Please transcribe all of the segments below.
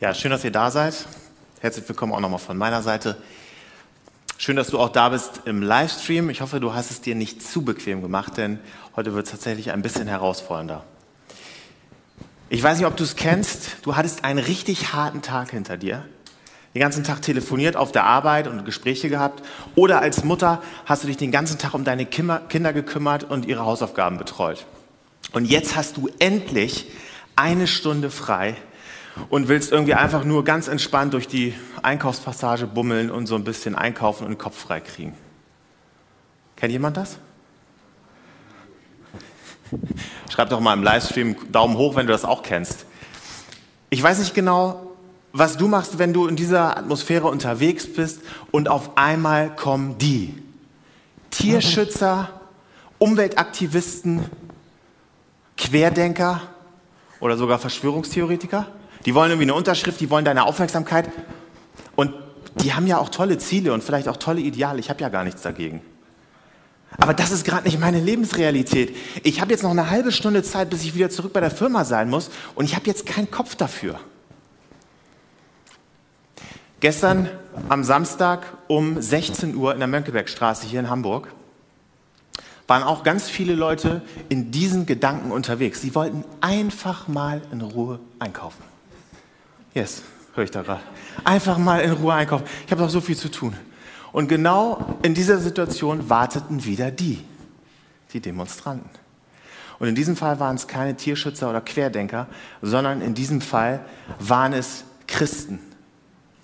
Ja, schön, dass ihr da seid. Herzlich willkommen auch nochmal von meiner Seite. Schön, dass du auch da bist im Livestream. Ich hoffe, du hast es dir nicht zu bequem gemacht, denn heute wird es tatsächlich ein bisschen herausfordernder. Ich weiß nicht, ob du es kennst. Du hattest einen richtig harten Tag hinter dir. Den ganzen Tag telefoniert auf der Arbeit und Gespräche gehabt. Oder als Mutter hast du dich den ganzen Tag um deine Kinder gekümmert und ihre Hausaufgaben betreut. Und jetzt hast du endlich eine Stunde frei und willst irgendwie einfach nur ganz entspannt durch die Einkaufspassage bummeln und so ein bisschen einkaufen und den Kopf frei kriegen. Kennt jemand das? Schreib doch mal im Livestream Daumen hoch, wenn du das auch kennst. Ich weiß nicht genau, was du machst, wenn du in dieser Atmosphäre unterwegs bist und auf einmal kommen die Tierschützer, Umweltaktivisten, Querdenker oder sogar Verschwörungstheoretiker die wollen irgendwie eine Unterschrift, die wollen deine Aufmerksamkeit. Und die haben ja auch tolle Ziele und vielleicht auch tolle Ideale. Ich habe ja gar nichts dagegen. Aber das ist gerade nicht meine Lebensrealität. Ich habe jetzt noch eine halbe Stunde Zeit, bis ich wieder zurück bei der Firma sein muss und ich habe jetzt keinen Kopf dafür. Gestern am Samstag um 16 Uhr in der Mönckebergstraße hier in Hamburg waren auch ganz viele Leute in diesen Gedanken unterwegs. Sie wollten einfach mal in Ruhe einkaufen. Yes, höre ich da gerade. Einfach mal in Ruhe einkaufen. Ich habe doch so viel zu tun. Und genau in dieser Situation warteten wieder die, die Demonstranten. Und in diesem Fall waren es keine Tierschützer oder Querdenker, sondern in diesem Fall waren es Christen.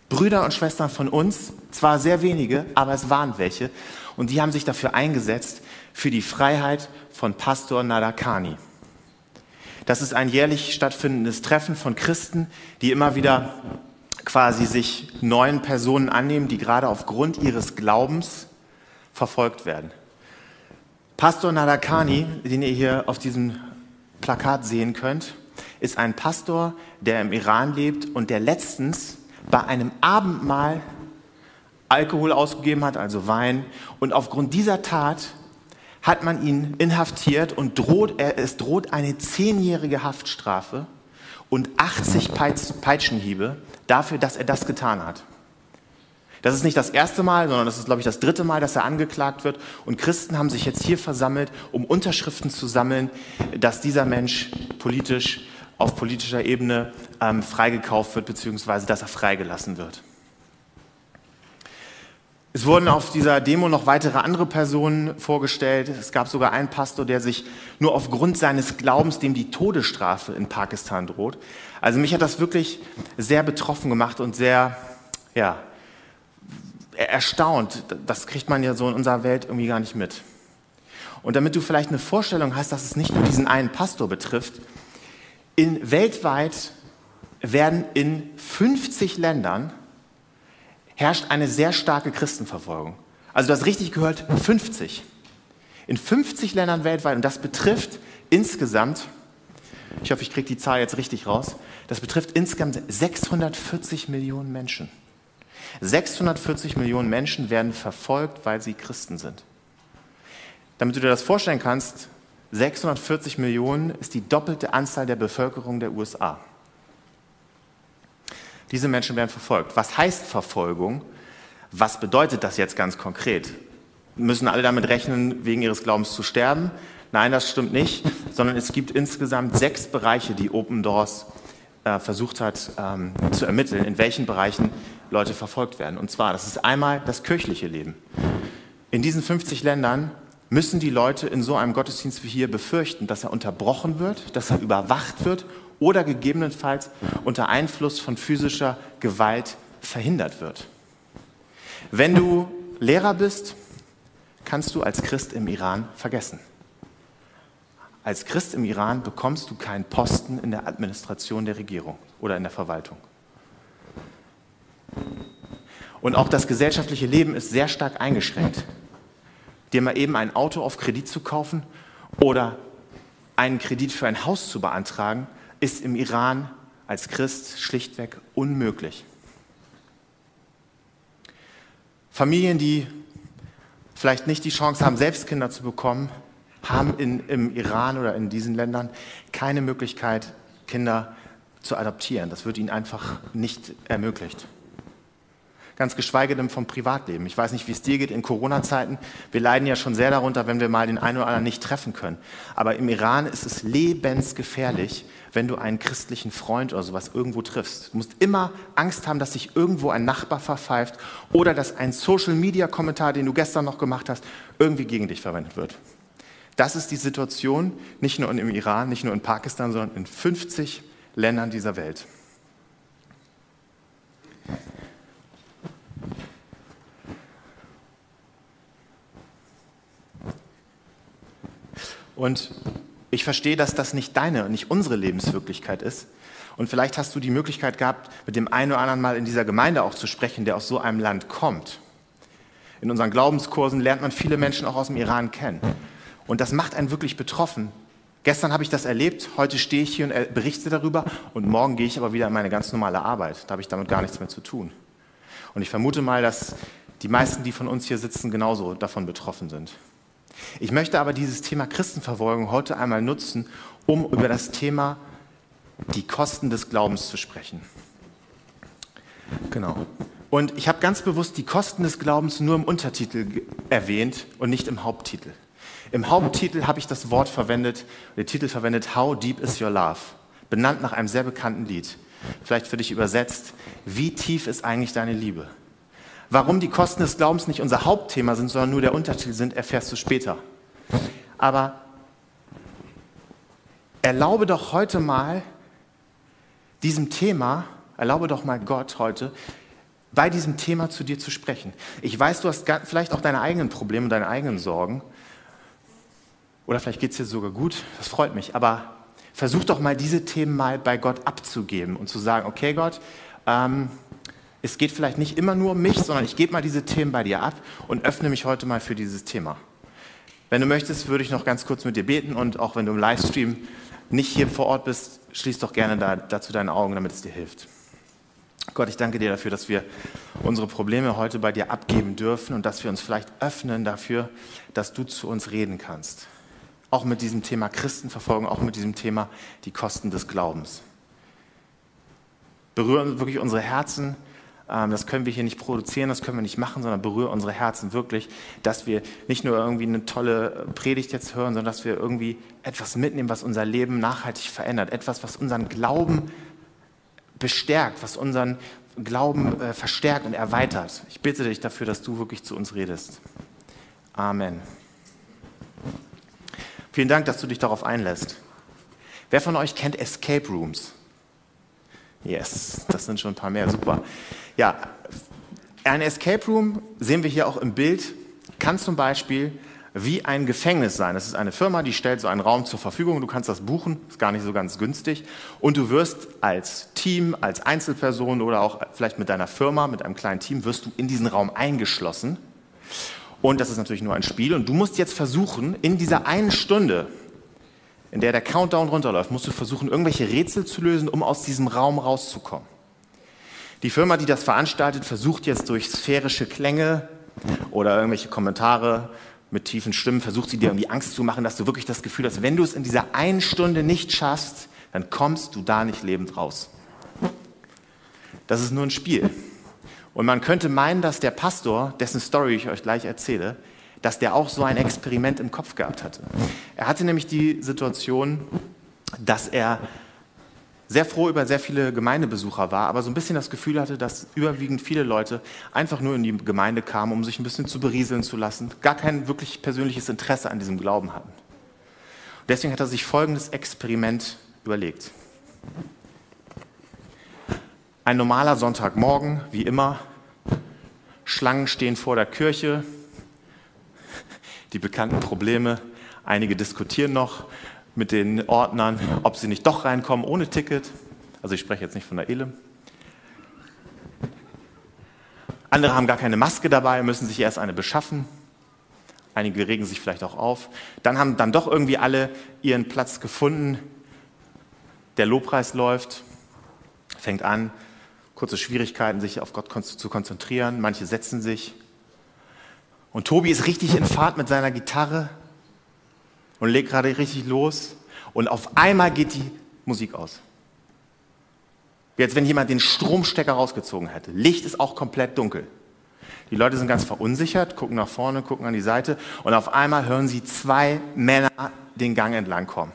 Brüder und Schwestern von uns, zwar sehr wenige, aber es waren welche. Und die haben sich dafür eingesetzt, für die Freiheit von Pastor Nadakani. Das ist ein jährlich stattfindendes Treffen von Christen, die immer wieder quasi sich neuen Personen annehmen, die gerade aufgrund ihres Glaubens verfolgt werden. Pastor Nadakani, den ihr hier auf diesem Plakat sehen könnt, ist ein Pastor, der im Iran lebt und der letztens bei einem Abendmahl Alkohol ausgegeben hat, also Wein, und aufgrund dieser Tat hat man ihn inhaftiert und droht, es droht eine zehnjährige Haftstrafe und 80 Peitschenhiebe dafür, dass er das getan hat. Das ist nicht das erste Mal, sondern das ist, glaube ich, das dritte Mal, dass er angeklagt wird. Und Christen haben sich jetzt hier versammelt, um Unterschriften zu sammeln, dass dieser Mensch politisch, auf politischer Ebene ähm, freigekauft wird, beziehungsweise dass er freigelassen wird. Es wurden auf dieser Demo noch weitere andere Personen vorgestellt. Es gab sogar einen Pastor, der sich nur aufgrund seines Glaubens dem die Todesstrafe in Pakistan droht. Also mich hat das wirklich sehr betroffen gemacht und sehr, ja, erstaunt. Das kriegt man ja so in unserer Welt irgendwie gar nicht mit. Und damit du vielleicht eine Vorstellung hast, dass es nicht nur diesen einen Pastor betrifft, in weltweit werden in 50 Ländern herrscht eine sehr starke Christenverfolgung. Also du hast richtig gehört, 50. In 50 Ländern weltweit, und das betrifft insgesamt, ich hoffe, ich kriege die Zahl jetzt richtig raus, das betrifft insgesamt 640 Millionen Menschen. 640 Millionen Menschen werden verfolgt, weil sie Christen sind. Damit du dir das vorstellen kannst, 640 Millionen ist die doppelte Anzahl der Bevölkerung der USA. Diese Menschen werden verfolgt. Was heißt Verfolgung? Was bedeutet das jetzt ganz konkret? Müssen alle damit rechnen, wegen ihres Glaubens zu sterben? Nein, das stimmt nicht, sondern es gibt insgesamt sechs Bereiche, die Open Doors äh, versucht hat ähm, zu ermitteln, in welchen Bereichen Leute verfolgt werden. Und zwar, das ist einmal das kirchliche Leben. In diesen 50 Ländern müssen die Leute in so einem Gottesdienst wie hier befürchten, dass er unterbrochen wird, dass er überwacht wird oder gegebenenfalls unter Einfluss von physischer Gewalt verhindert wird. Wenn du Lehrer bist, kannst du als Christ im Iran vergessen. Als Christ im Iran bekommst du keinen Posten in der Administration der Regierung oder in der Verwaltung. Und auch das gesellschaftliche Leben ist sehr stark eingeschränkt. Dir mal eben ein Auto auf Kredit zu kaufen oder einen Kredit für ein Haus zu beantragen, ist im Iran als Christ schlichtweg unmöglich. Familien, die vielleicht nicht die Chance haben, selbst Kinder zu bekommen, haben in, im Iran oder in diesen Ländern keine Möglichkeit, Kinder zu adoptieren. Das wird ihnen einfach nicht ermöglicht. Ganz geschweige denn vom Privatleben. Ich weiß nicht, wie es dir geht in Corona-Zeiten. Wir leiden ja schon sehr darunter, wenn wir mal den einen oder anderen nicht treffen können. Aber im Iran ist es lebensgefährlich, wenn du einen christlichen Freund oder sowas irgendwo triffst. Du musst immer Angst haben, dass sich irgendwo ein Nachbar verpfeift oder dass ein Social-Media-Kommentar, den du gestern noch gemacht hast, irgendwie gegen dich verwendet wird. Das ist die Situation, nicht nur im Iran, nicht nur in Pakistan, sondern in 50 Ländern dieser Welt. Und ich verstehe, dass das nicht deine, nicht unsere Lebenswirklichkeit ist. Und vielleicht hast du die Möglichkeit gehabt, mit dem einen oder anderen mal in dieser Gemeinde auch zu sprechen, der aus so einem Land kommt. In unseren Glaubenskursen lernt man viele Menschen auch aus dem Iran kennen. Und das macht einen wirklich betroffen. Gestern habe ich das erlebt, heute stehe ich hier und berichte darüber und morgen gehe ich aber wieder in meine ganz normale Arbeit. Da habe ich damit gar nichts mehr zu tun. Und ich vermute mal, dass die meisten, die von uns hier sitzen, genauso davon betroffen sind. Ich möchte aber dieses Thema Christenverfolgung heute einmal nutzen, um über das Thema die Kosten des Glaubens zu sprechen. Genau. Und ich habe ganz bewusst die Kosten des Glaubens nur im Untertitel erwähnt und nicht im Haupttitel. Im Haupttitel habe ich das Wort verwendet, den Titel verwendet, How Deep is Your Love? Benannt nach einem sehr bekannten Lied. Vielleicht für dich übersetzt, wie tief ist eigentlich deine Liebe? Warum die Kosten des Glaubens nicht unser Hauptthema sind, sondern nur der Untertitel sind, erfährst du später. Aber erlaube doch heute mal diesem Thema, erlaube doch mal Gott heute, bei diesem Thema zu dir zu sprechen. Ich weiß, du hast vielleicht auch deine eigenen Probleme, deine eigenen Sorgen. Oder vielleicht geht es dir sogar gut, das freut mich. Aber versuch doch mal diese Themen mal bei Gott abzugeben und zu sagen, okay Gott, ähm, es geht vielleicht nicht immer nur um mich, sondern ich gebe mal diese Themen bei dir ab und öffne mich heute mal für dieses Thema. Wenn du möchtest, würde ich noch ganz kurz mit dir beten und auch wenn du im Livestream nicht hier vor Ort bist, schließ doch gerne da, dazu deine Augen, damit es dir hilft. Gott, ich danke dir dafür, dass wir unsere Probleme heute bei dir abgeben dürfen und dass wir uns vielleicht öffnen dafür, dass du zu uns reden kannst. Auch mit diesem Thema Christenverfolgung, auch mit diesem Thema die Kosten des Glaubens. Berühren wirklich unsere Herzen, ähm, das können wir hier nicht produzieren, das können wir nicht machen, sondern berühre unsere Herzen wirklich, dass wir nicht nur irgendwie eine tolle Predigt jetzt hören, sondern dass wir irgendwie etwas mitnehmen, was unser Leben nachhaltig verändert. Etwas, was unseren Glauben bestärkt, was unseren Glauben äh, verstärkt und erweitert. Ich bitte dich dafür, dass du wirklich zu uns redest. Amen. Vielen Dank, dass du dich darauf einlässt. Wer von euch kennt Escape Rooms? Yes, das sind schon ein paar mehr, super. Ja, ein Escape Room sehen wir hier auch im Bild, kann zum Beispiel wie ein Gefängnis sein. Das ist eine Firma, die stellt so einen Raum zur Verfügung. Du kannst das buchen, ist gar nicht so ganz günstig. Und du wirst als Team, als Einzelperson oder auch vielleicht mit deiner Firma, mit einem kleinen Team, wirst du in diesen Raum eingeschlossen. Und das ist natürlich nur ein Spiel. Und du musst jetzt versuchen, in dieser einen Stunde, in der der Countdown runterläuft, musst du versuchen, irgendwelche Rätsel zu lösen, um aus diesem Raum rauszukommen. Die Firma, die das veranstaltet, versucht jetzt durch sphärische Klänge oder irgendwelche Kommentare mit tiefen Stimmen, versucht sie dir irgendwie Angst zu machen, dass du wirklich das Gefühl hast, wenn du es in dieser einen Stunde nicht schaffst, dann kommst du da nicht lebend raus. Das ist nur ein Spiel. Und man könnte meinen, dass der Pastor, dessen Story ich euch gleich erzähle, dass der auch so ein Experiment im Kopf gehabt hatte. Er hatte nämlich die Situation, dass er sehr froh über sehr viele Gemeindebesucher war, aber so ein bisschen das Gefühl hatte, dass überwiegend viele Leute einfach nur in die Gemeinde kamen, um sich ein bisschen zu berieseln zu lassen, gar kein wirklich persönliches Interesse an diesem Glauben hatten. Deswegen hat er sich folgendes Experiment überlegt. Ein normaler Sonntagmorgen, wie immer, Schlangen stehen vor der Kirche, die bekannten Probleme. Einige diskutieren noch mit den Ordnern, ob sie nicht doch reinkommen ohne Ticket. Also ich spreche jetzt nicht von der Elim. Andere haben gar keine Maske dabei, müssen sich erst eine beschaffen. Einige regen sich vielleicht auch auf. Dann haben dann doch irgendwie alle ihren Platz gefunden. Der Lobpreis läuft, fängt an, kurze Schwierigkeiten, sich auf Gott zu konzentrieren. Manche setzen sich. Und Tobi ist richtig in Fahrt mit seiner Gitarre und legt gerade richtig los. Und auf einmal geht die Musik aus. Wie als wenn jemand den Stromstecker rausgezogen hätte. Licht ist auch komplett dunkel. Die Leute sind ganz verunsichert, gucken nach vorne, gucken an die Seite und auf einmal hören sie zwei Männer den Gang entlang kommen.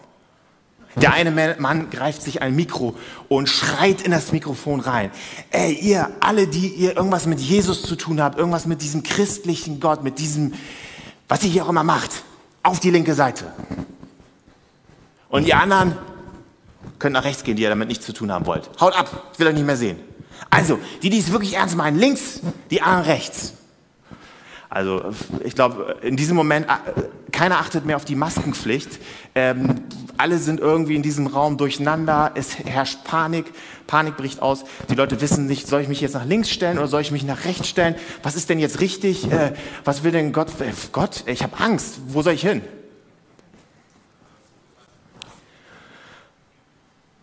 Der eine Mann greift sich ein Mikro und schreit in das Mikrofon rein. Ey, ihr alle, die ihr irgendwas mit Jesus zu tun habt, irgendwas mit diesem christlichen Gott, mit diesem, was ihr hier auch immer macht, auf die linke Seite. Und die anderen können nach rechts gehen, die ihr damit nichts zu tun haben wollt. Haut ab, ich will euch nicht mehr sehen. Also, die, die es wirklich ernst meinen, links, die anderen rechts. Also ich glaube, in diesem Moment, äh, keiner achtet mehr auf die Maskenpflicht. Ähm, alle sind irgendwie in diesem Raum durcheinander. Es herrscht Panik. Panik bricht aus. Die Leute wissen nicht, soll ich mich jetzt nach links stellen oder soll ich mich nach rechts stellen? Was ist denn jetzt richtig? Äh, was will denn Gott? Äh, Gott, ich habe Angst. Wo soll ich hin?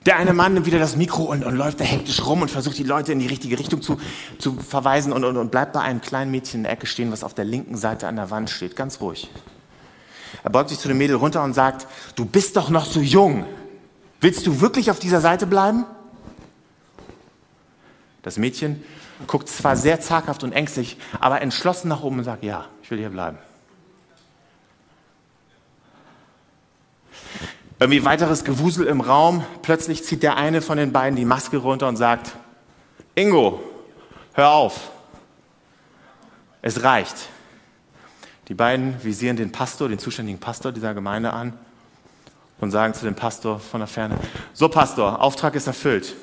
Der eine Mann nimmt wieder das Mikro und, und, läuft da hektisch rum und versucht die Leute in die richtige Richtung zu, zu verweisen und, und, und bleibt bei einem kleinen Mädchen in der Ecke stehen, was auf der linken Seite an der Wand steht, ganz ruhig. Er beugt sich zu dem Mädel runter und sagt, du bist doch noch so jung. Willst du wirklich auf dieser Seite bleiben? Das Mädchen guckt zwar sehr zaghaft und ängstlich, aber entschlossen nach oben und sagt, ja, ich will hier bleiben. Irgendwie weiteres Gewusel im Raum. Plötzlich zieht der eine von den beiden die Maske runter und sagt, Ingo, hör auf. Es reicht. Die beiden visieren den Pastor, den zuständigen Pastor dieser Gemeinde an und sagen zu dem Pastor von der Ferne, so Pastor, Auftrag ist erfüllt.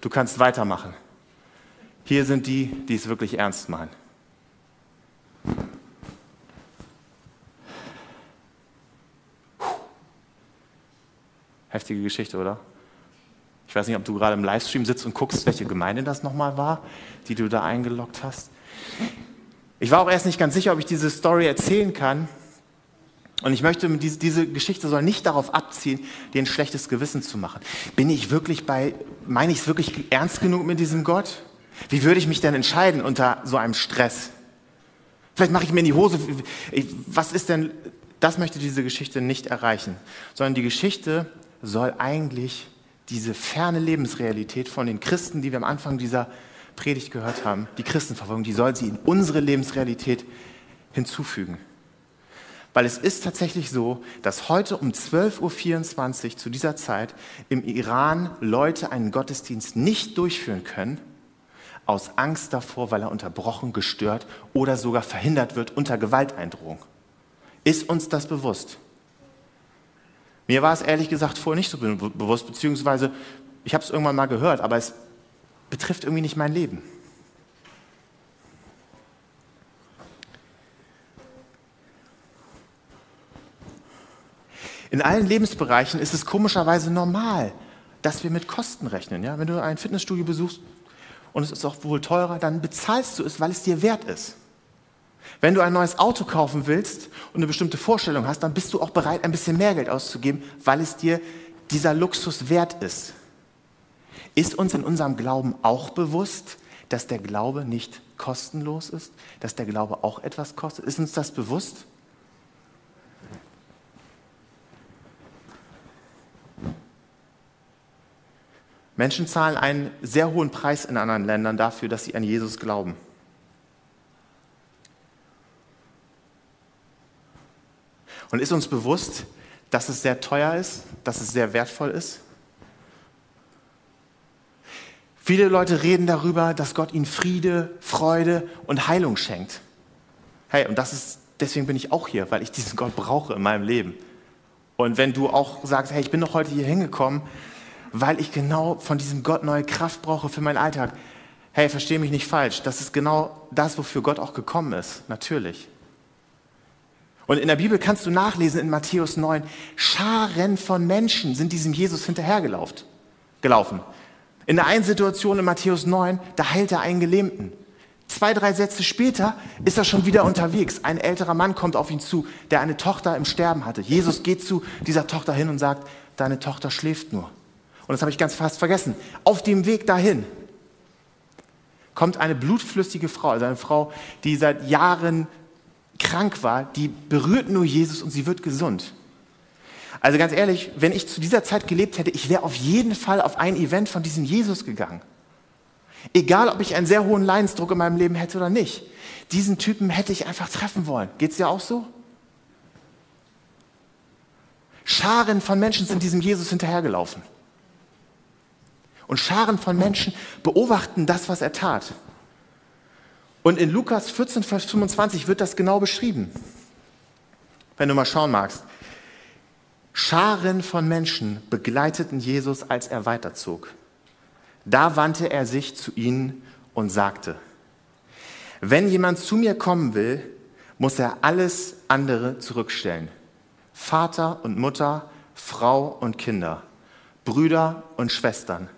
Du kannst weitermachen. Hier sind die, die es wirklich ernst meinen. Heftige Geschichte, oder? Ich weiß nicht, ob du gerade im Livestream sitzt und guckst, welche Gemeinde das nochmal war, die du da eingeloggt hast. Ich war auch erst nicht ganz sicher, ob ich diese Story erzählen kann. Und ich möchte, diese, Geschichte soll nicht darauf abziehen, dir ein schlechtes Gewissen zu machen. Bin ich wirklich bei, meine ich es wirklich ernst genug mit diesem Gott? Wie würde ich mich denn entscheiden unter so einem Stress? Vielleicht mache ich mir in die Hose. Was ist denn, das möchte diese Geschichte nicht erreichen, sondern die Geschichte soll eigentlich diese ferne Lebensrealität von den Christen, die wir am Anfang dieser Predigt gehört haben, die Christenverfolgung, die soll sie in unsere Lebensrealität hinzufügen. Weil es ist tatsächlich so, dass heute um 12.24 Uhr zu dieser Zeit im Iran Leute einen Gottesdienst nicht durchführen können, aus Angst davor, weil er unterbrochen, gestört oder sogar verhindert wird unter Gewalteindrohung. Ist uns das bewusst? Mir war es ehrlich gesagt vorher nicht so bewusst, beziehungsweise ich habe es irgendwann mal gehört, aber es betrifft irgendwie nicht mein Leben. In allen Lebensbereichen ist es komischerweise normal, dass wir mit Kosten rechnen. Ja? Wenn du ein Fitnessstudio besuchst und es ist auch wohl teurer, dann bezahlst du es, weil es dir wert ist. Wenn du ein neues Auto kaufen willst und eine bestimmte Vorstellung hast, dann bist du auch bereit, ein bisschen mehr Geld auszugeben, weil es dir dieser Luxus wert ist. Ist uns in unserem Glauben auch bewusst, dass der Glaube nicht kostenlos ist, dass der Glaube auch etwas kostet? Ist uns das bewusst? Menschen zahlen einen sehr hohen Preis in anderen Ländern dafür, dass sie an Jesus glauben. Und ist uns bewusst, dass es sehr teuer ist, dass es sehr wertvoll ist? Viele Leute reden darüber, dass Gott ihnen Friede, Freude und Heilung schenkt. Hey, und das ist, deswegen bin ich auch hier, weil ich diesen Gott brauche in meinem Leben. Und wenn du auch sagst, hey, ich bin doch heute hier hingekommen, weil ich genau von diesem Gott neue Kraft brauche für meinen Alltag. Hey, verstehe mich nicht falsch. Das ist genau das, wofür Gott auch gekommen ist. Natürlich. Und in der Bibel kannst du nachlesen in Matthäus 9, Scharen von Menschen sind diesem Jesus hinterhergelaufen. Gelaufen. In der einen Situation in Matthäus 9, da heilt er einen Gelähmten. Zwei, drei Sätze später ist er schon wieder unterwegs. Ein älterer Mann kommt auf ihn zu, der eine Tochter im Sterben hatte. Jesus geht zu dieser Tochter hin und sagt, deine Tochter schläft nur. Und das habe ich ganz fast vergessen. Auf dem Weg dahin kommt eine blutflüssige Frau, also eine Frau, die seit Jahren krank war, die berührt nur Jesus und sie wird gesund. Also ganz ehrlich, wenn ich zu dieser Zeit gelebt hätte, ich wäre auf jeden Fall auf ein Event von diesem Jesus gegangen. Egal, ob ich einen sehr hohen Leidensdruck in meinem Leben hätte oder nicht. Diesen Typen hätte ich einfach treffen wollen. Geht es dir auch so? Scharen von Menschen sind diesem Jesus hinterhergelaufen. Und Scharen von Menschen beobachten das, was er tat. Und in Lukas 14, Vers 25 wird das genau beschrieben. Wenn du mal schauen magst. Scharen von Menschen begleiteten Jesus, als er weiterzog. Da wandte er sich zu ihnen und sagte, wenn jemand zu mir kommen will, muss er alles andere zurückstellen. Vater und Mutter, Frau und Kinder, Brüder und Schwestern,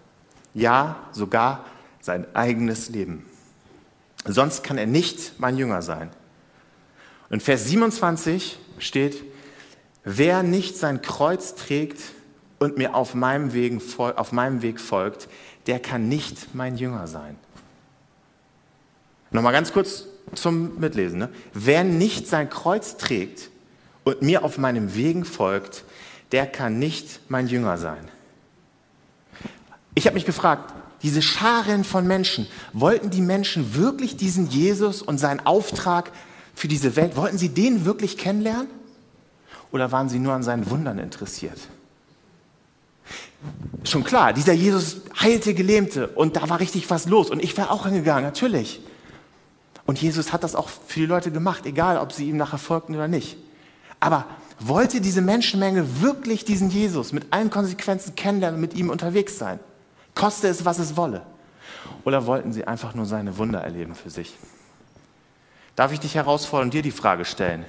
ja sogar sein eigenes Leben. Sonst kann er nicht mein Jünger sein. Und Vers 27 steht, wer nicht sein Kreuz trägt und mir auf meinem, Weg, auf meinem Weg folgt, der kann nicht mein Jünger sein. Nochmal ganz kurz zum Mitlesen. Ne? Wer nicht sein Kreuz trägt und mir auf meinem Wegen folgt, der kann nicht mein Jünger sein. Ich habe mich gefragt, diese Scharen von Menschen, wollten die Menschen wirklich diesen Jesus und seinen Auftrag für diese Welt, wollten sie den wirklich kennenlernen? Oder waren sie nur an seinen Wundern interessiert? Schon klar, dieser Jesus heilte Gelähmte und da war richtig was los und ich wäre auch hingegangen, natürlich. Und Jesus hat das auch für die Leute gemacht, egal ob sie ihm nachher folgten oder nicht. Aber wollte diese Menschenmenge wirklich diesen Jesus mit allen Konsequenzen kennenlernen und mit ihm unterwegs sein? Koste es, was es wolle. Oder wollten sie einfach nur seine Wunder erleben für sich? Darf ich dich herausfordern und dir die Frage stellen?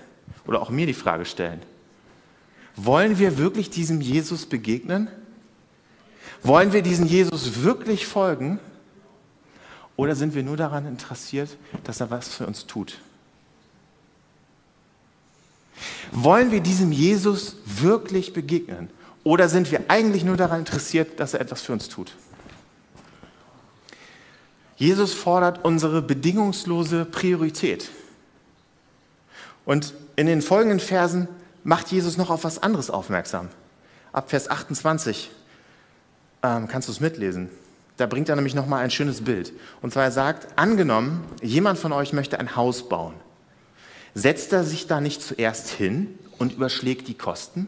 Oder auch mir die Frage stellen? Wollen wir wirklich diesem Jesus begegnen? Wollen wir diesem Jesus wirklich folgen? Oder sind wir nur daran interessiert, dass er was für uns tut? Wollen wir diesem Jesus wirklich begegnen? Oder sind wir eigentlich nur daran interessiert, dass er etwas für uns tut? Jesus fordert unsere bedingungslose Priorität. Und in den folgenden Versen macht Jesus noch auf was anderes aufmerksam. Ab Vers 28 ähm, kannst du es mitlesen. Da bringt er nämlich noch mal ein schönes Bild. Und zwar er sagt, angenommen, jemand von euch möchte ein Haus bauen. Setzt er sich da nicht zuerst hin und überschlägt die Kosten?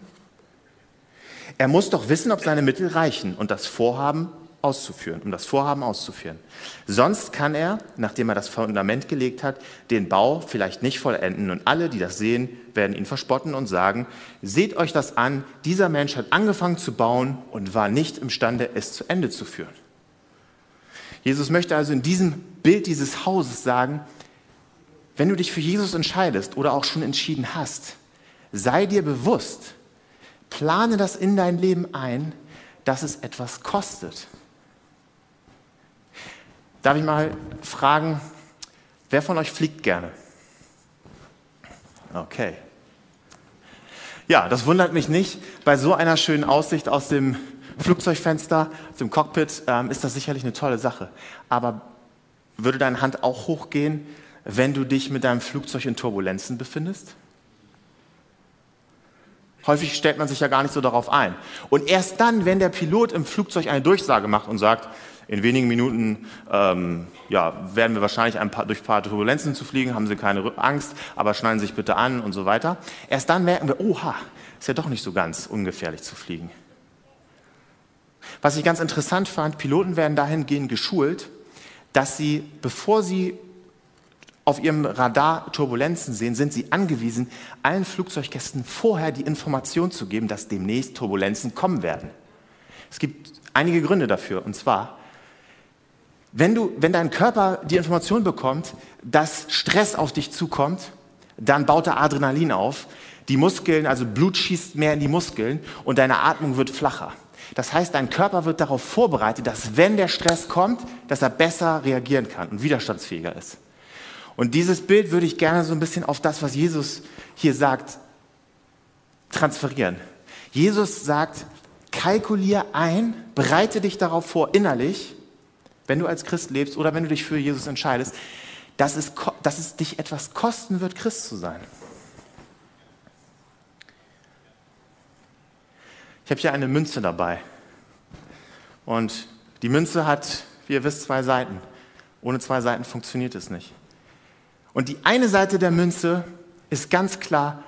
Er muss doch wissen, ob seine Mittel reichen und das Vorhaben auszuführen, um das Vorhaben auszuführen. Sonst kann er, nachdem er das Fundament gelegt hat, den Bau vielleicht nicht vollenden und alle, die das sehen, werden ihn verspotten und sagen, seht euch das an, dieser Mensch hat angefangen zu bauen und war nicht imstande, es zu Ende zu führen. Jesus möchte also in diesem Bild dieses Hauses sagen, wenn du dich für Jesus entscheidest oder auch schon entschieden hast, sei dir bewusst, plane das in dein Leben ein, dass es etwas kostet. Darf ich mal fragen, wer von euch fliegt gerne? Okay. Ja, das wundert mich nicht. Bei so einer schönen Aussicht aus dem Flugzeugfenster, aus dem Cockpit, ähm, ist das sicherlich eine tolle Sache. Aber würde deine Hand auch hochgehen, wenn du dich mit deinem Flugzeug in Turbulenzen befindest? Häufig stellt man sich ja gar nicht so darauf ein. Und erst dann, wenn der Pilot im Flugzeug eine Durchsage macht und sagt, in wenigen Minuten ähm, ja, werden wir wahrscheinlich ein paar, durch ein paar Turbulenzen zu fliegen, haben Sie keine Angst, aber schneiden Sie sich bitte an und so weiter. Erst dann merken wir, oha, ist ja doch nicht so ganz ungefährlich zu fliegen. Was ich ganz interessant fand, Piloten werden dahingehend geschult, dass sie, bevor sie auf ihrem Radar Turbulenzen sehen, sind sie angewiesen, allen Flugzeuggästen vorher die Information zu geben, dass demnächst Turbulenzen kommen werden. Es gibt einige Gründe dafür. Und zwar, wenn, du, wenn dein Körper die Information bekommt, dass Stress auf dich zukommt, dann baut er Adrenalin auf. Die Muskeln, also Blut schießt mehr in die Muskeln und deine Atmung wird flacher. Das heißt, dein Körper wird darauf vorbereitet, dass wenn der Stress kommt, dass er besser reagieren kann und widerstandsfähiger ist. Und dieses Bild würde ich gerne so ein bisschen auf das, was Jesus hier sagt, transferieren. Jesus sagt, kalkulier ein, bereite dich darauf vor innerlich, wenn du als Christ lebst oder wenn du dich für Jesus entscheidest, dass es, dass es dich etwas kosten wird, Christ zu sein. Ich habe hier eine Münze dabei. Und die Münze hat, wie ihr wisst, zwei Seiten. Ohne zwei Seiten funktioniert es nicht. Und die eine Seite der Münze ist ganz klar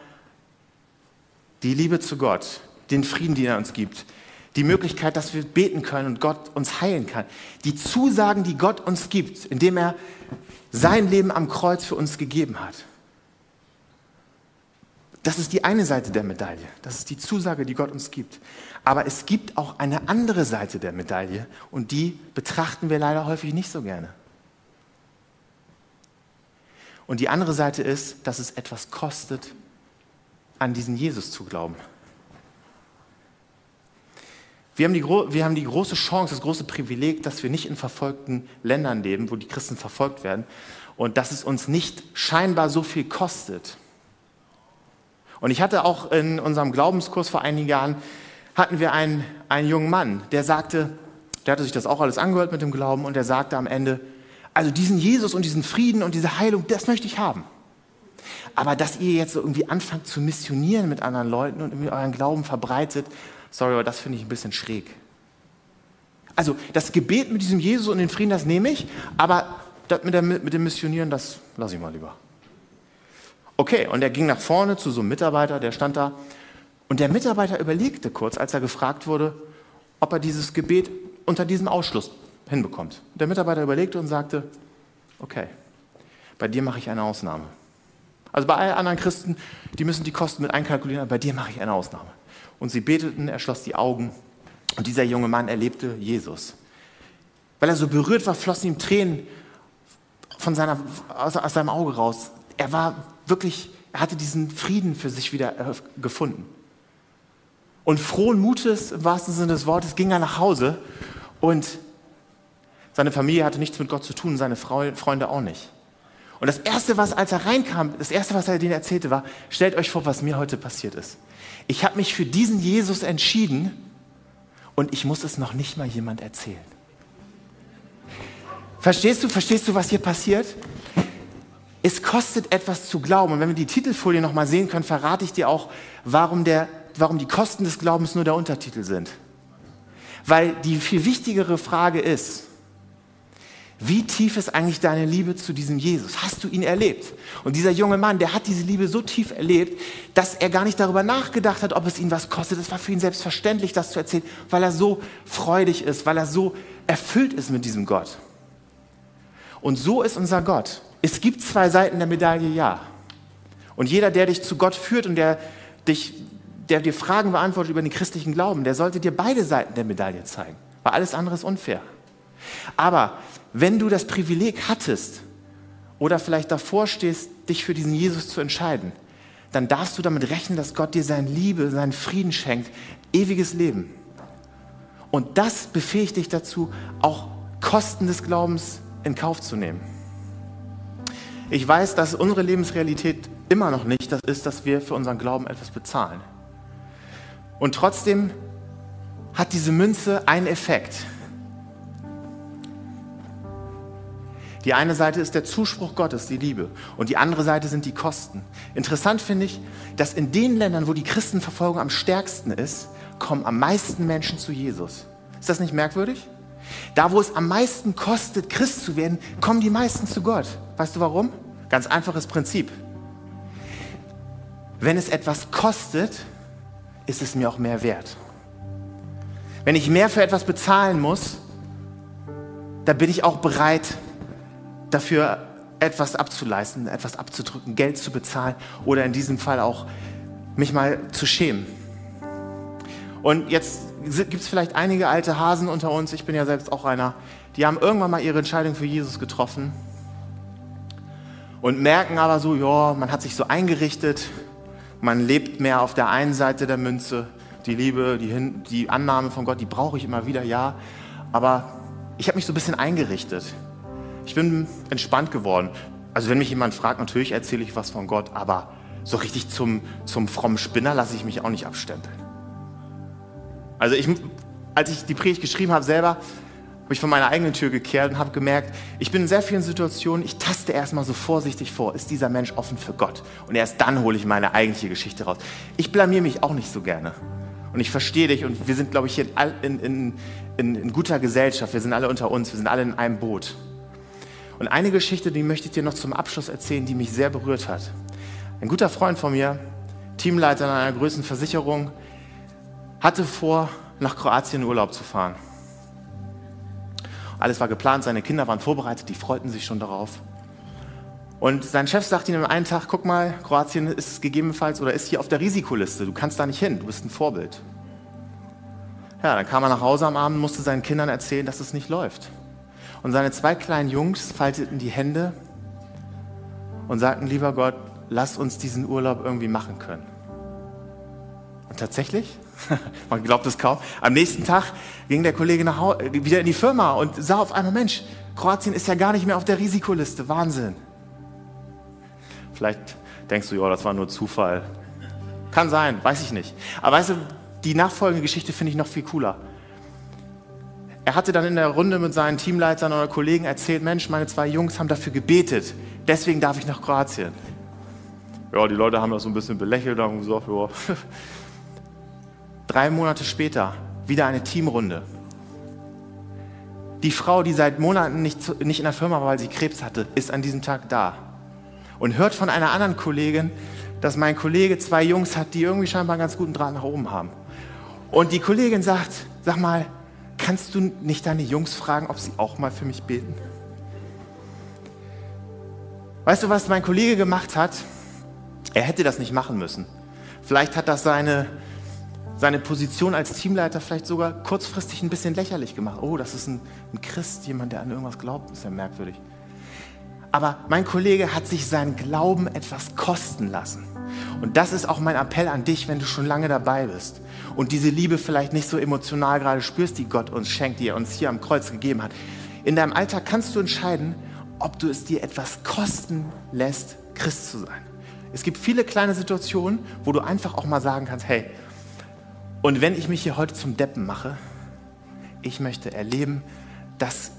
die Liebe zu Gott, den Frieden, den er uns gibt, die Möglichkeit, dass wir beten können und Gott uns heilen kann, die Zusagen, die Gott uns gibt, indem er sein Leben am Kreuz für uns gegeben hat. Das ist die eine Seite der Medaille. Das ist die Zusage, die Gott uns gibt. Aber es gibt auch eine andere Seite der Medaille und die betrachten wir leider häufig nicht so gerne. Und die andere Seite ist, dass es etwas kostet, an diesen Jesus zu glauben. Wir haben, die, wir haben die große Chance, das große Privileg, dass wir nicht in verfolgten Ländern leben, wo die Christen verfolgt werden und dass es uns nicht scheinbar so viel kostet. Und ich hatte auch in unserem Glaubenskurs vor einigen Jahren, hatten wir einen, einen jungen Mann, der sagte, der hatte sich das auch alles angehört mit dem Glauben und der sagte am Ende, also diesen Jesus und diesen Frieden und diese Heilung, das möchte ich haben. Aber dass ihr jetzt so irgendwie anfangt zu missionieren mit anderen Leuten und irgendwie euren Glauben verbreitet, sorry, aber das finde ich ein bisschen schräg. Also das Gebet mit diesem Jesus und den Frieden, das nehme ich, aber das mit, der, mit dem Missionieren, das lasse ich mal lieber. Okay, und er ging nach vorne zu so einem Mitarbeiter, der stand da. Und der Mitarbeiter überlegte kurz, als er gefragt wurde, ob er dieses Gebet unter diesem Ausschluss hinbekommt. Der Mitarbeiter überlegte und sagte, okay, bei dir mache ich eine Ausnahme. Also bei allen anderen Christen, die müssen die Kosten mit einkalkulieren, aber bei dir mache ich eine Ausnahme. Und sie beteten, er schloss die Augen und dieser junge Mann erlebte Jesus. Weil er so berührt war, flossen ihm Tränen von seiner, aus, aus seinem Auge raus. Er war wirklich, er hatte diesen Frieden für sich wieder gefunden. Und frohen Mutes, im wahrsten Sinne des Wortes, ging er nach Hause und seine Familie hatte nichts mit Gott zu tun, seine Freunde auch nicht. Und das Erste, was, als er reinkam, das Erste, was er denen erzählte, war, stellt euch vor, was mir heute passiert ist. Ich habe mich für diesen Jesus entschieden und ich muss es noch nicht mal jemand erzählen. Verstehst du, verstehst du, was hier passiert? Es kostet etwas zu glauben. Und wenn wir die Titelfolie nochmal sehen können, verrate ich dir auch, warum, der, warum die Kosten des Glaubens nur der Untertitel sind. Weil die viel wichtigere Frage ist, wie tief ist eigentlich deine Liebe zu diesem Jesus? Hast du ihn erlebt? Und dieser junge Mann, der hat diese Liebe so tief erlebt, dass er gar nicht darüber nachgedacht hat, ob es ihn was kostet. Es war für ihn selbstverständlich, das zu erzählen, weil er so freudig ist, weil er so erfüllt ist mit diesem Gott. Und so ist unser Gott. Es gibt zwei Seiten der Medaille, ja. Und jeder, der dich zu Gott führt und der, dich, der dir Fragen beantwortet über den christlichen Glauben, der sollte dir beide Seiten der Medaille zeigen, weil alles andere ist unfair. Aber wenn du das Privileg hattest oder vielleicht davor stehst, dich für diesen Jesus zu entscheiden, dann darfst du damit rechnen, dass Gott dir seine Liebe, seinen Frieden schenkt, ewiges Leben. Und das befähigt dich dazu, auch Kosten des Glaubens in Kauf zu nehmen. Ich weiß, dass unsere Lebensrealität immer noch nicht das ist, dass wir für unseren Glauben etwas bezahlen. Und trotzdem hat diese Münze einen Effekt. Die eine Seite ist der Zuspruch Gottes, die Liebe, und die andere Seite sind die Kosten. Interessant finde ich, dass in den Ländern, wo die Christenverfolgung am stärksten ist, kommen am meisten Menschen zu Jesus. Ist das nicht merkwürdig? Da, wo es am meisten kostet, Christ zu werden, kommen die meisten zu Gott. Weißt du warum? Ganz einfaches Prinzip. Wenn es etwas kostet, ist es mir auch mehr wert. Wenn ich mehr für etwas bezahlen muss, dann bin ich auch bereit, dafür etwas abzuleisten, etwas abzudrücken, Geld zu bezahlen oder in diesem Fall auch mich mal zu schämen. Und jetzt gibt es vielleicht einige alte Hasen unter uns, ich bin ja selbst auch einer, die haben irgendwann mal ihre Entscheidung für Jesus getroffen und merken aber so, ja, man hat sich so eingerichtet, man lebt mehr auf der einen Seite der Münze, die Liebe, die, Hin die Annahme von Gott, die brauche ich immer wieder, ja, aber ich habe mich so ein bisschen eingerichtet. Ich bin entspannt geworden. Also wenn mich jemand fragt, natürlich erzähle ich was von Gott, aber so richtig zum, zum frommen Spinner lasse ich mich auch nicht abstempeln. Also ich, als ich die Predigt geschrieben habe selber, habe ich von meiner eigenen Tür gekehrt und habe gemerkt, ich bin in sehr vielen Situationen, ich taste erstmal so vorsichtig vor, ist dieser Mensch offen für Gott? Und erst dann hole ich meine eigentliche Geschichte raus. Ich blamier mich auch nicht so gerne. Und ich verstehe dich und wir sind, glaube ich, hier in, in, in, in guter Gesellschaft, wir sind alle unter uns, wir sind alle in einem Boot. Und eine Geschichte, die möchte ich dir noch zum Abschluss erzählen, die mich sehr berührt hat. Ein guter Freund von mir, Teamleiter in einer größeren Versicherung, hatte vor, nach Kroatien Urlaub zu fahren. Alles war geplant, seine Kinder waren vorbereitet, die freuten sich schon darauf. Und sein Chef sagte ihm am einen Tag, guck mal, Kroatien ist gegebenenfalls oder ist hier auf der Risikoliste, du kannst da nicht hin, du bist ein Vorbild. Ja, dann kam er nach Hause am Abend und musste seinen Kindern erzählen, dass es nicht läuft. Und seine zwei kleinen Jungs falteten die Hände und sagten, lieber Gott, lass uns diesen Urlaub irgendwie machen können. Und tatsächlich, man glaubt es kaum, am nächsten Tag ging der Kollege nach Hause, wieder in die Firma und sah auf einmal, Mensch, Kroatien ist ja gar nicht mehr auf der Risikoliste, Wahnsinn. Vielleicht denkst du, ja, das war nur Zufall. Kann sein, weiß ich nicht. Aber weißt du, die nachfolgende Geschichte finde ich noch viel cooler. Er hatte dann in der Runde mit seinen Teamleitern oder Kollegen erzählt, Mensch, meine zwei Jungs haben dafür gebetet, deswegen darf ich nach Kroatien. Ja, die Leute haben das so ein bisschen belächelt und haben gesagt, ja. Drei Monate später wieder eine Teamrunde. Die Frau, die seit Monaten nicht, nicht in der Firma war, weil sie Krebs hatte, ist an diesem Tag da und hört von einer anderen Kollegin, dass mein Kollege zwei Jungs hat, die irgendwie scheinbar einen ganz guten Draht nach oben haben. Und die Kollegin sagt, sag mal, kannst du nicht deine Jungs fragen, ob sie auch mal für mich beten? Weißt du, was mein Kollege gemacht hat? Er hätte das nicht machen müssen. Vielleicht hat das seine, seine Position als Teamleiter vielleicht sogar kurzfristig ein bisschen lächerlich gemacht. Oh, das ist ein, ein Christ, jemand, der an irgendwas glaubt, ist ja merkwürdig. Aber mein Kollege hat sich seinen Glauben etwas kosten lassen. Und das ist auch mein Appell an dich, wenn du schon lange dabei bist und diese Liebe vielleicht nicht so emotional gerade spürst, die Gott uns schenkt, die er uns hier am Kreuz gegeben hat. In deinem Alltag kannst du entscheiden, ob du es dir etwas kosten lässt, Christ zu sein. Es gibt viele kleine Situationen, wo du einfach auch mal sagen kannst, hey, und wenn ich mich hier heute zum Deppen mache, ich möchte erleben, dass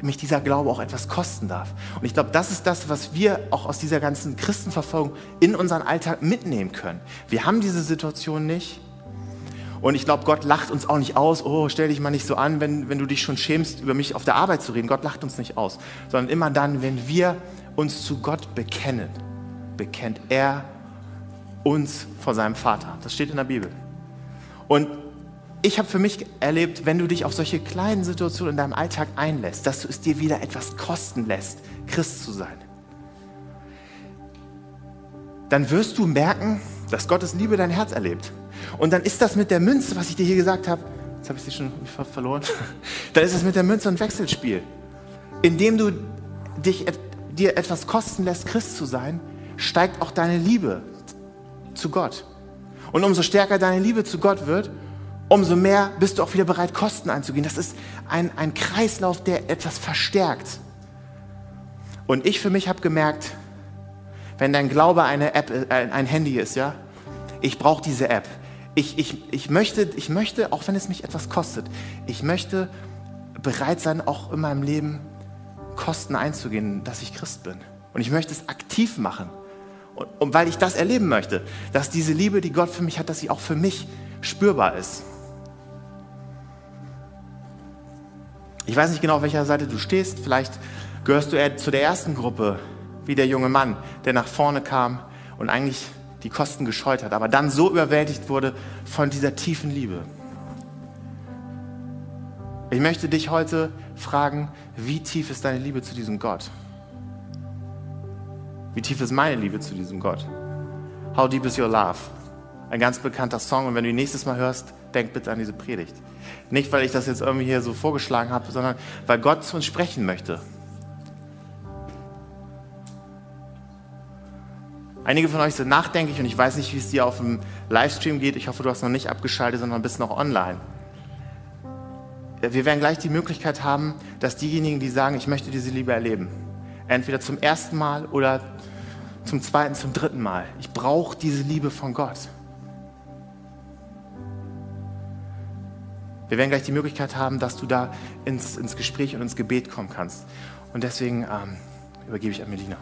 mich dieser Glaube auch etwas kosten darf. Und ich glaube, das ist das, was wir auch aus dieser ganzen Christenverfolgung in unseren Alltag mitnehmen können. Wir haben diese Situation nicht. Und ich glaube, Gott lacht uns auch nicht aus, oh, stell dich mal nicht so an, wenn, wenn du dich schon schämst, über mich auf der Arbeit zu reden. Gott lacht uns nicht aus, sondern immer dann, wenn wir uns zu Gott bekennen, bekennt er uns vor seinem Vater. Das steht in der Bibel. Und ich habe für mich erlebt, wenn du dich auf solche kleinen Situationen in deinem Alltag einlässt, dass du es dir wieder etwas kosten lässt, Christ zu sein, dann wirst du merken, dass Gottes Liebe dein Herz erlebt. Und dann ist das mit der Münze, was ich dir hier gesagt habe, jetzt habe ich sie schon verloren, dann ist es mit der Münze ein Wechselspiel. Indem du dich, dir etwas kosten lässt, Christ zu sein, steigt auch deine Liebe zu Gott. Und umso stärker deine Liebe zu Gott wird, umso mehr bist du auch wieder bereit, Kosten einzugehen. Das ist ein, ein Kreislauf, der etwas verstärkt. Und ich für mich habe gemerkt, wenn dein Glaube eine App, äh, ein Handy ist, ja, ich brauche diese App. Ich, ich, ich, möchte, ich möchte, auch wenn es mich etwas kostet, ich möchte bereit sein, auch in meinem Leben Kosten einzugehen, dass ich Christ bin. Und ich möchte es aktiv machen. Und, und weil ich das erleben möchte, dass diese Liebe, die Gott für mich hat, dass sie auch für mich spürbar ist. Ich weiß nicht genau, auf welcher Seite du stehst. Vielleicht gehörst du eher zu der ersten Gruppe, wie der junge Mann, der nach vorne kam und eigentlich die Kosten gescheut hat, aber dann so überwältigt wurde von dieser tiefen Liebe. Ich möchte dich heute fragen, wie tief ist deine Liebe zu diesem Gott? Wie tief ist meine Liebe zu diesem Gott? How deep is your love? Ein ganz bekannter Song und wenn du ihn nächstes Mal hörst, denk bitte an diese Predigt. Nicht, weil ich das jetzt irgendwie hier so vorgeschlagen habe, sondern weil Gott zu uns sprechen möchte. Einige von euch sind nachdenklich und ich weiß nicht, wie es dir auf dem Livestream geht. Ich hoffe, du hast noch nicht abgeschaltet, sondern bist noch online. Wir werden gleich die Möglichkeit haben, dass diejenigen, die sagen, ich möchte diese Liebe erleben, entweder zum ersten Mal oder zum zweiten, zum dritten Mal. Ich brauche diese Liebe von Gott. Wir werden gleich die Möglichkeit haben, dass du da ins, ins Gespräch und ins Gebet kommen kannst. Und deswegen ähm, übergebe ich an Melina.